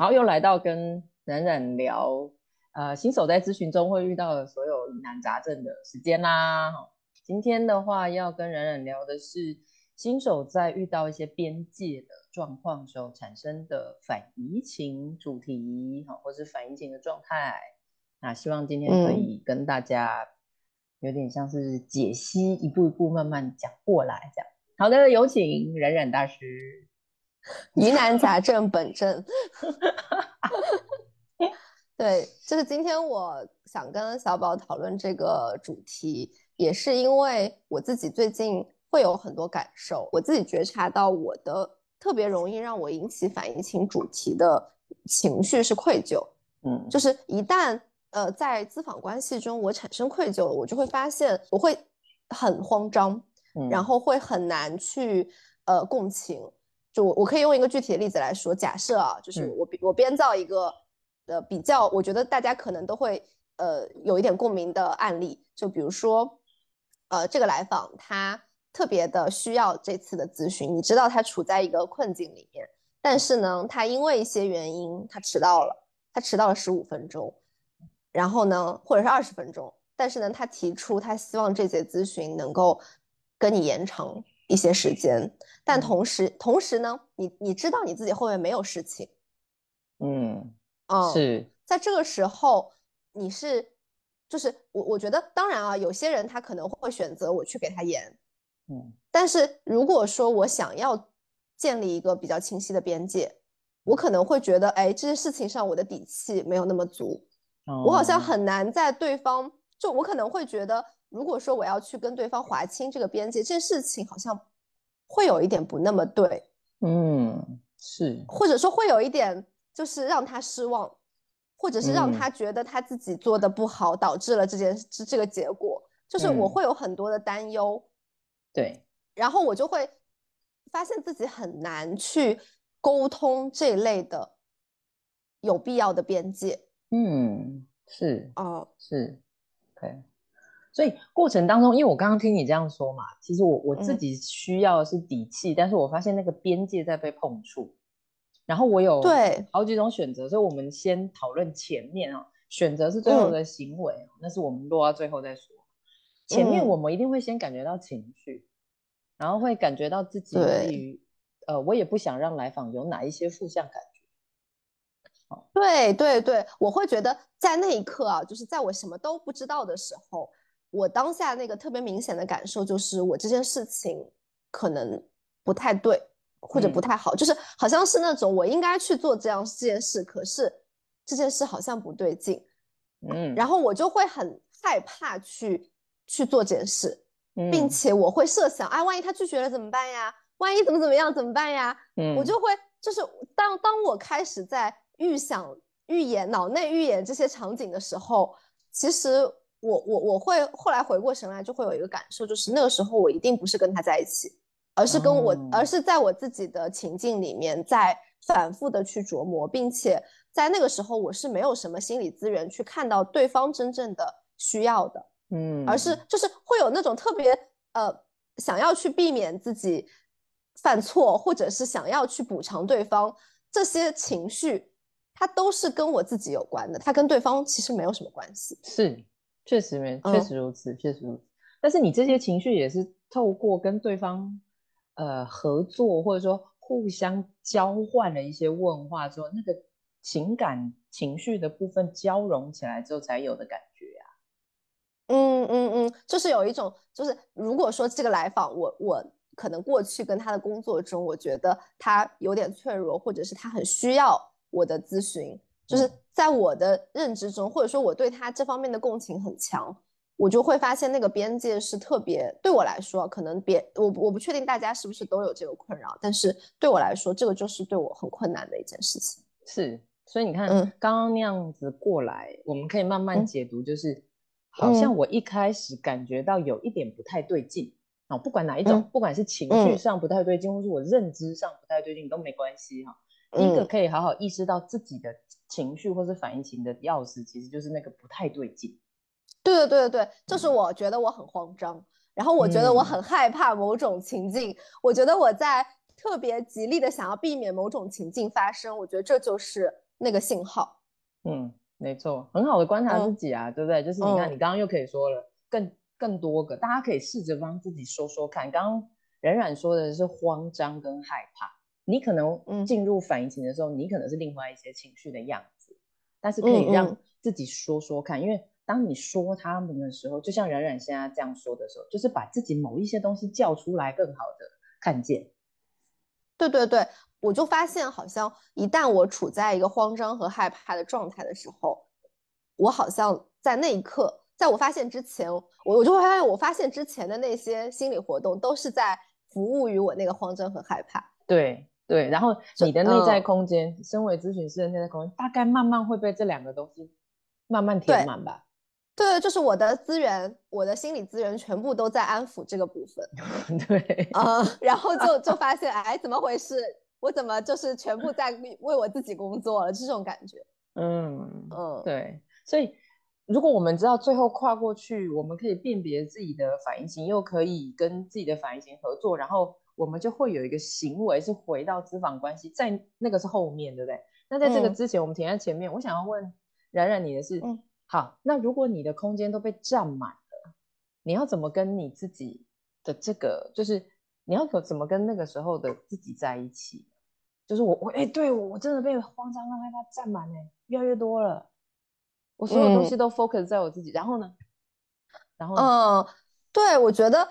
好，又来到跟冉冉聊，呃，新手在咨询中会遇到的所有疑难杂症的时间啦。今天的话要跟冉冉聊的是新手在遇到一些边界的状况时候产生的反移情主题，好，或是反移情的状态。那希望今天可以跟大家有点像是解析，一步一步慢慢讲过来，这样。好的，有请冉冉大师。疑难杂症本症，对，就是今天我想跟小宝讨论这个主题，也是因为我自己最近会有很多感受，我自己觉察到我的特别容易让我引起反应情主题的情绪是愧疚，嗯，就是一旦呃在咨访关系中我产生愧疚了，我就会发现我会很慌张，然后会很难去呃共情。就我我可以用一个具体的例子来说，假设啊，就是我我编造一个呃比较，我觉得大家可能都会呃有一点共鸣的案例，就比如说呃这个来访他特别的需要这次的咨询，你知道他处在一个困境里面，但是呢他因为一些原因他迟到了，他迟到了十五分钟，然后呢或者是二十分钟，但是呢他提出他希望这节咨询能够跟你延长。一些时间，但同时，同时呢，你你知道你自己后面没有事情，嗯，哦，是。在这个时候，你是，就是我我觉得，当然啊，有些人他可能会选择我去给他演，嗯，但是如果说我想要建立一个比较清晰的边界，我可能会觉得，哎，这些事情上我的底气没有那么足，我好像。很难在对方，就我可能会觉得。如果说我要去跟对方划清这个边界，这件事情好像会有一点不那么对，嗯，是，或者说会有一点就是让他失望，或者是让他觉得他自己做的不好，导致了这件这这个结果，就是我会有很多的担忧，对，然后我就会发现自己很难去沟通这类的有必要的边界，嗯，是，哦，是，OK。所以过程当中，因为我刚刚听你这样说嘛，其实我我自己需要的是底气，但是我发现那个边界在被碰触，然后我有对好几种选择，所以我们先讨论前面啊，选择是最后的行为，那是我们落到最后再说。前面我们一定会先感觉到情绪，然后会感觉到自己对于呃，我也不想让来访有哪一些负向感觉。对对对，我会觉得在那一刻啊，就是在我什么都不知道的时候。我当下那个特别明显的感受就是，我这件事情可能不太对，或者不太好，就是好像是那种我应该去做这样这件事，可是这件事好像不对劲，嗯，然后我就会很害怕去去做这件事，并且我会设想，哎，万一他拒绝了怎么办呀？万一怎么怎么样怎么办呀？嗯，我就会就是当当我开始在预想、预演、脑内预演这些场景的时候，其实。我我我会后来回过神来，就会有一个感受，就是那个时候我一定不是跟他在一起，而是跟我，而是在我自己的情境里面，在反复的去琢磨，并且在那个时候我是没有什么心理资源去看到对方真正的需要的，嗯，而是就是会有那种特别呃想要去避免自己犯错，或者是想要去补偿对方这些情绪，它都是跟我自己有关的，它跟对方其实没有什么关系，是。确实没，确实如此，确实如此。但是你这些情绪也是透过跟对方呃合作，或者说互相交换了一些问话之后，那个情感情绪的部分交融起来之后才有的感觉呀。嗯嗯嗯，就是有一种，就是如果说这个来访，我我可能过去跟他的工作中，我觉得他有点脆弱，或者是他很需要我的咨询。就是在我的认知中，或者说我对他这方面的共情很强，我就会发现那个边界是特别对我来说，可能别我我不确定大家是不是都有这个困扰，但是对我来说，这个就是对我很困难的一件事情。是，所以你看，刚刚那样子过来，我们可以慢慢解读，就是好像我一开始感觉到有一点不太对劲啊，不管哪一种，不管是情绪上不太对劲，或是我认知上不太对劲都没关系哈。第一个可以好好意识到自己的情绪或是反应型的钥匙，其实就是那个不太对劲。对对对对对，就是我觉得我很慌张，然后我觉得我很害怕某种情境，我觉得我在特别极力的想要避免某种情境发生，我觉得这就是那个信号。嗯，没错，很好的观察自己啊，对不对？就是你看，你刚刚又可以说了更更多个，大家可以试着帮自己说说看。刚刚冉冉说的是慌张跟害怕，你可能进入反应情的时候，你可能是另外一些情绪的样子，但是可以让自己说说看，因为当你说他们的时候，就像冉冉现在这样说的时候，就是把自己某一些东西叫出来，更好的看见。对对对。我就发现，好像一旦我处在一个慌张和害怕的状态的时候，我好像在那一刻，在我发现之前，我我就会发现，我发现之前的那些心理活动都是在服务于我那个慌张和害怕。对对，然后你的内在空间，身为咨询师的内在空间，大概慢慢会被这两个东西慢慢填满吧。对，就是我的资源，我的心理资源全部都在安抚这个部分。对啊，然后就就发现，哎，怎么回事？我怎么就是全部在为我自己工作了？这种感觉，嗯嗯，对。所以，如果我们知道最后跨过去，我们可以辨别自己的反应型，又可以跟自己的反应型合作，然后我们就会有一个行为是回到资访关系，在那个是后面对不对？那在这个之前，我们停在前面。我想要问冉冉你的是，嗯，好，那如果你的空间都被占满了，你要怎么跟你自己的这个就是？你要怎怎么跟那个时候的自己在一起？就是我我哎，对我我真的被慌张跟害怕占满哎，越来越多了。我所有东西都 focus 在我自己，然后呢？然后嗯，对，我觉得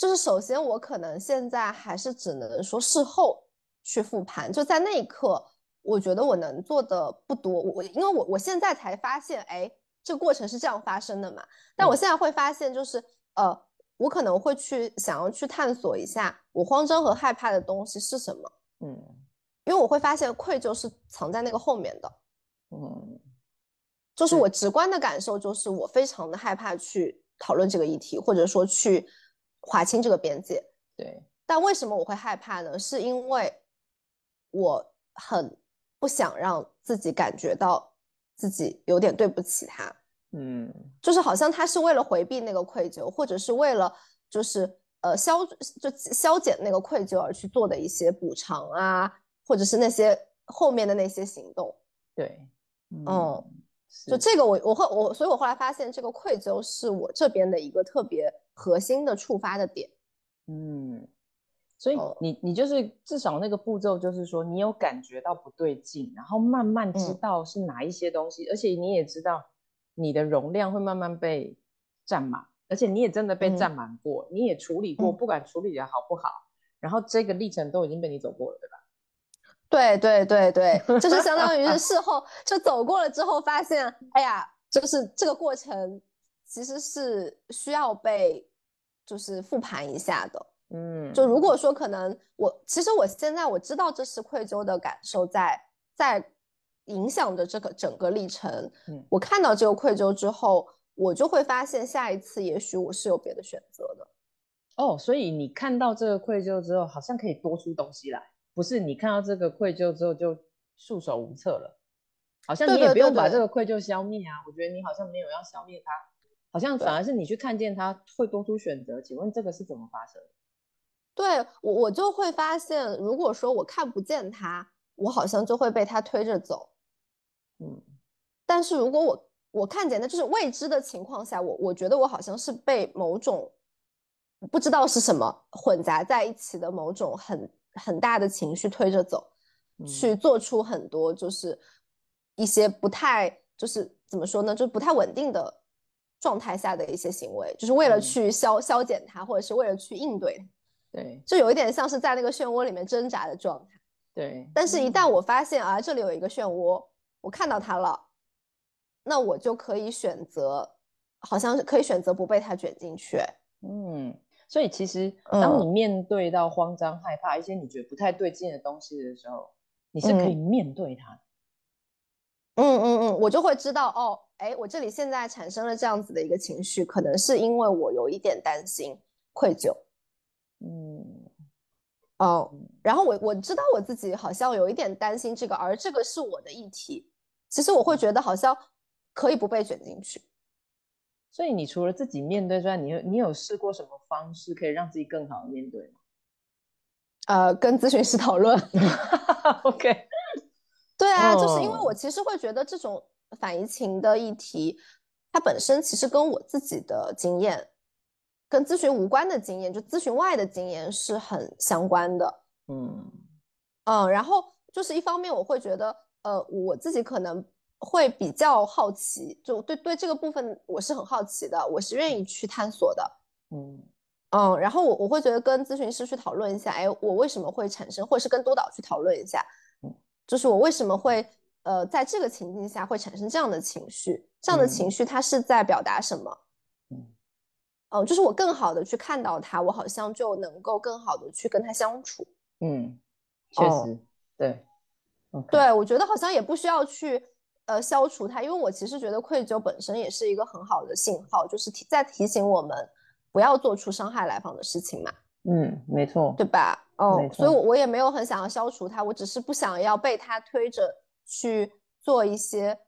就是首先我可能现在还是只能说事后去复盘，就在那一刻，我觉得我能做的不多。我因为我我现在才发现，哎，这个过程是这样发生的嘛？但我现在会发现，就是呃。我可能会去想要去探索一下我慌张和害怕的东西是什么，嗯，因为我会发现愧疚是藏在那个后面的，嗯，就是我直观的感受就是我非常的害怕去讨论这个议题，或者说去划清这个边界，对。但为什么我会害怕呢？是因为我很不想让自己感觉到自己有点对不起他。嗯，就是好像他是为了回避那个愧疚，或者是为了就是呃消就消减那个愧疚而去做的一些补偿啊，或者是那些后面的那些行动。对，嗯，就这个我我会我，所以我后来发现这个愧疚是我这边的一个特别核心的触发的点。嗯，所以你你就是至少那个步骤就是说你有感觉到不对劲，然后慢慢知道是哪一些东西，而且你也知道。你的容量会慢慢被占满，而且你也真的被占满过，你也处理过，不管处理的好不好，然后这个历程都已经被你走过了，对吧？对对对对，就是相当于是事后就走过了之后，发现，哎呀，就是这个过程其实是需要被就是复盘一下的。嗯，就如果说可能我其实我现在我知道这是愧疚的感受在在。影响着这个整个历程。嗯，我看到这个愧疚之后，我就会发现下一次也许我是有别的选择的。哦，所以你看到这个愧疚之后，好像可以多出东西来，不是？你看到这个愧疚之后就束手无策了，好像你也不用把这个愧疚消灭啊。我觉得你好像没有要消灭它，好像反而是你去看见他会多出选择。请问这个是怎么发生？对我，我就会发现，如果说我看不见他，我好像就会被他推着走。嗯，但是如果我我看见的就是未知的情况下，我我觉得我好像是被某种不知道是什么混杂在一起的某种很很大的情绪推着走，去做出很多就是一些不太就是怎么说呢，就不太稳定的状态下的一些行为，就是为了去消消减它，或者是为了去应对，对，就有一点像是在那个漩涡里面挣扎的状态，对。但是，一旦我发现啊，这里有一个漩涡。我看到它了，那我就可以选择，好像是可以选择不被它卷进去。嗯，所以其实当你面对到慌张、害怕一些你觉得不太对劲的东西的时候，你是可以面对它。嗯嗯嗯嗯，我就会知道哦，哎，我这里现在产生了这样子的一个情绪，可能是因为我有一点担心、愧疚。嗯。哦，然后我我知道我自己好像有一点担心这个，而这个是我的议题。其实我会觉得好像可以不被卷进去。所以你除了自己面对之外，你有你有试过什么方式可以让自己更好的面对吗？呃，跟咨询师讨论。OK。对啊，就是因为我其实会觉得这种反移情的议题，它本身其实跟我自己的经验，跟咨询无关的经验，就咨询外的经验是很相关的。嗯嗯，然后就是一方面我会觉得，呃，我自己可能会比较好奇，就对对这个部分我是很好奇的，我是愿意去探索的。嗯嗯，然后我我会觉得跟咨询师去讨论一下，哎，我为什么会产生，或者是跟督导去讨论一下。就是我为什么会呃在这个情境下会产生这样的情绪？这样的情绪它是在表达什么？嗯，哦，就是我更好的去看到他，我好像就能够更好的去跟他相处。嗯，确实，对，对，我觉得好像也不需要去呃消除它，因为我其实觉得愧疚本身也是一个很好的信号，就是提在提醒我们不要做出伤害来访的事情嘛。嗯，没错，对吧？哦，所以，我我也没有很想要消除它，我只是不想要被它推着去做一些，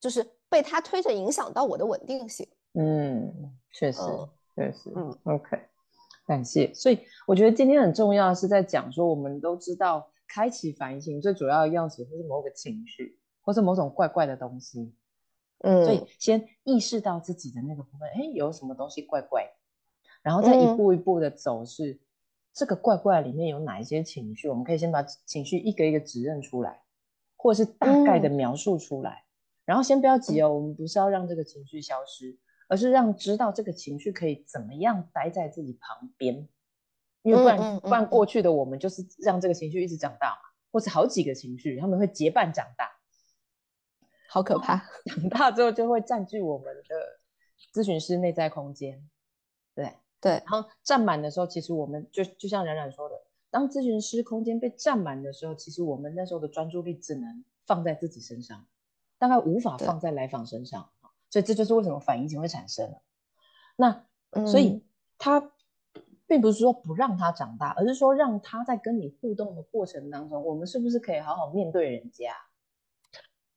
就是被它推着影响到我的稳定性。嗯，确实，确实，嗯，OK，感谢。所以我觉得今天很重要是在讲说，我们都知道开启反省最主要的样子，或是某个情绪，或是某种怪怪的东西。嗯，所以先意识到自己的那个部分，哎，有什么东西怪怪。然后再一步一步的走，是这个怪怪里面有哪一些情绪？我们可以先把情绪一个一个指认出来，或者是大概的描述出来。然后先不要急哦，我们不是要让这个情绪消失，而是让知道这个情绪可以怎么样待在自己旁边。因为不然，不然过去的我们就是让这个情绪一直长大嘛，或者好几个情绪他们会结伴长大，好可怕。长大之后就会占据我们的咨询师内在空间，对。对，然后占满的时候，其实我们就就像冉冉说的，当咨询师空间被占满的时候，其实我们那时候的专注力只能放在自己身上，大概无法放在来访身上。所以这就是为什么反应情会产生了。那所以他并不是说不让他长大，而是说让他在跟你互动的过程当中，我们是不是可以好好面对人家？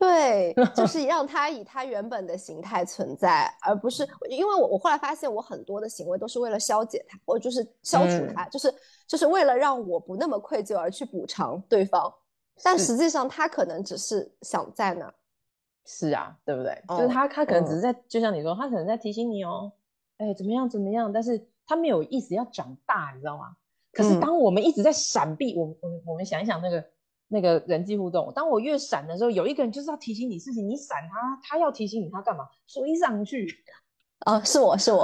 对，就 是让他以他原本的形态存在，而不是因为我我后来发现我很多的行为都是为了消解他，或者就是消除他，就是就是为了让我不那么愧疚而去补偿对方，但实际上他可能只是想在那，是啊，对不对？就是他他可能只是在，就像你说，他可能在提醒你哦，哎，怎么样怎么样，但是他没有意思要长大，你知道吗？可是当我们一直在闪避，我我我们想一想那个。那个人际互动，当我越闪的时候，有一个人就是要提醒你事情，你闪他，他要提醒你，他干嘛？追上去，啊，是我是我，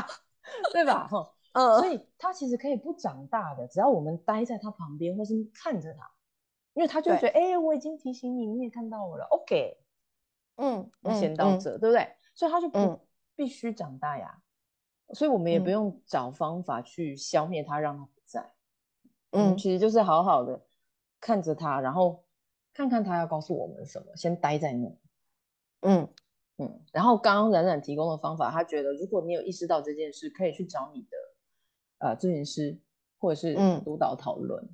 对吧？哈，嗯，所以他其实可以不长大的，只要我们待在他旁边，或是看着他，因为他就觉得，哎，我已经提醒你，你也看到我了，OK，嗯，先到这，对不对？所以他就不必须长大呀，所以我们也不用找方法去消灭他，让他不在，嗯，其实就是好好的。看着他，然后看看他要告诉我们什么，先待在那。嗯嗯。然后刚刚冉冉提供的方法，他觉得如果你有意识到这件事，可以去找你的呃咨询师或者是督导讨论。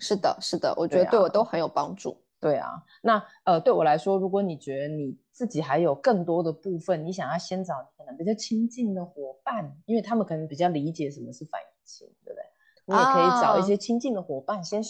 是的，是的，我觉得对我都很有帮助。对啊，那呃对我来说，如果你觉得你自己还有更多的部分，你想要先找可能比较亲近的伙伴，因为他们可能比较理解什么是反应情，对不对？你也可以找一些亲近的伙伴，先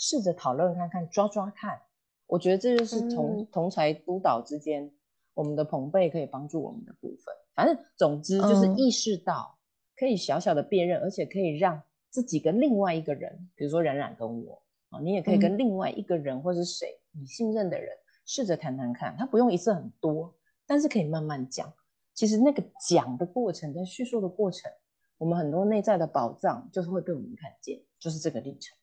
试试着讨论看看，抓抓看。我觉得这就是同同才督导之间，我们的朋辈可以帮助我们的部分。反正总之就是意识到可以小小的辨认，而且可以让自己跟另外一个人，比如说冉冉跟我啊，你也可以跟另外一个人或是谁你信任的人，试着谈谈看。他不用一次很多，但是可以慢慢讲。其实那个讲的过程，跟叙述的过程。我们很多内在的宝藏就是会被我们看见，就是这个历程。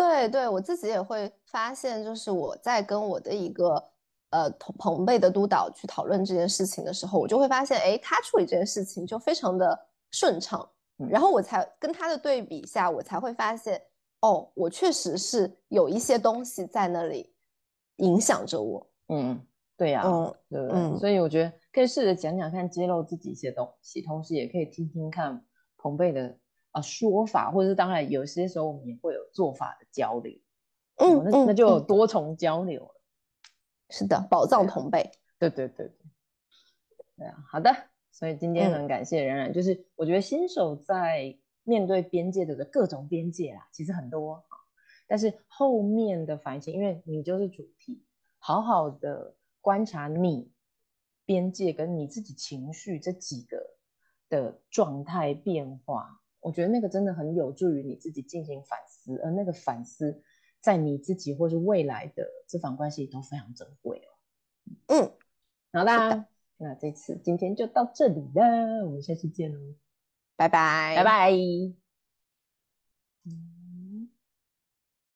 对对，我自己也会发现，就是我在跟我的一个呃同朋辈的督导去讨论这件事情的时候，我就会发现，哎，他处理这件事情就非常的顺畅。然后我才跟他的对比下，我才会发现，哦，我确实是有一些东西在那里影响着我。嗯，对呀，嗯，对不对？所以我觉得。可以试着讲讲看，揭露自己一些东西，同时也可以听听看彭贝的啊说法，或者是当然有些时候我们也会有做法的交流，嗯，那那就有多重交流了。是的，宝藏同辈，对对对对，对啊，好的，所以今天很感谢冉冉，就是我觉得新手在面对边界的各种边界啦，其实很多但是后面的反省，因为你就是主题，好好的观察你边界跟你自己情绪这几个的状态变化，我觉得那个真的很有助于你自己进行反思，而那个反思在你自己或是未来的咨访关系都非常珍贵哦。嗯，好啦，那这次今天就到这里了，我们下次见喽，拜拜，拜拜。嗯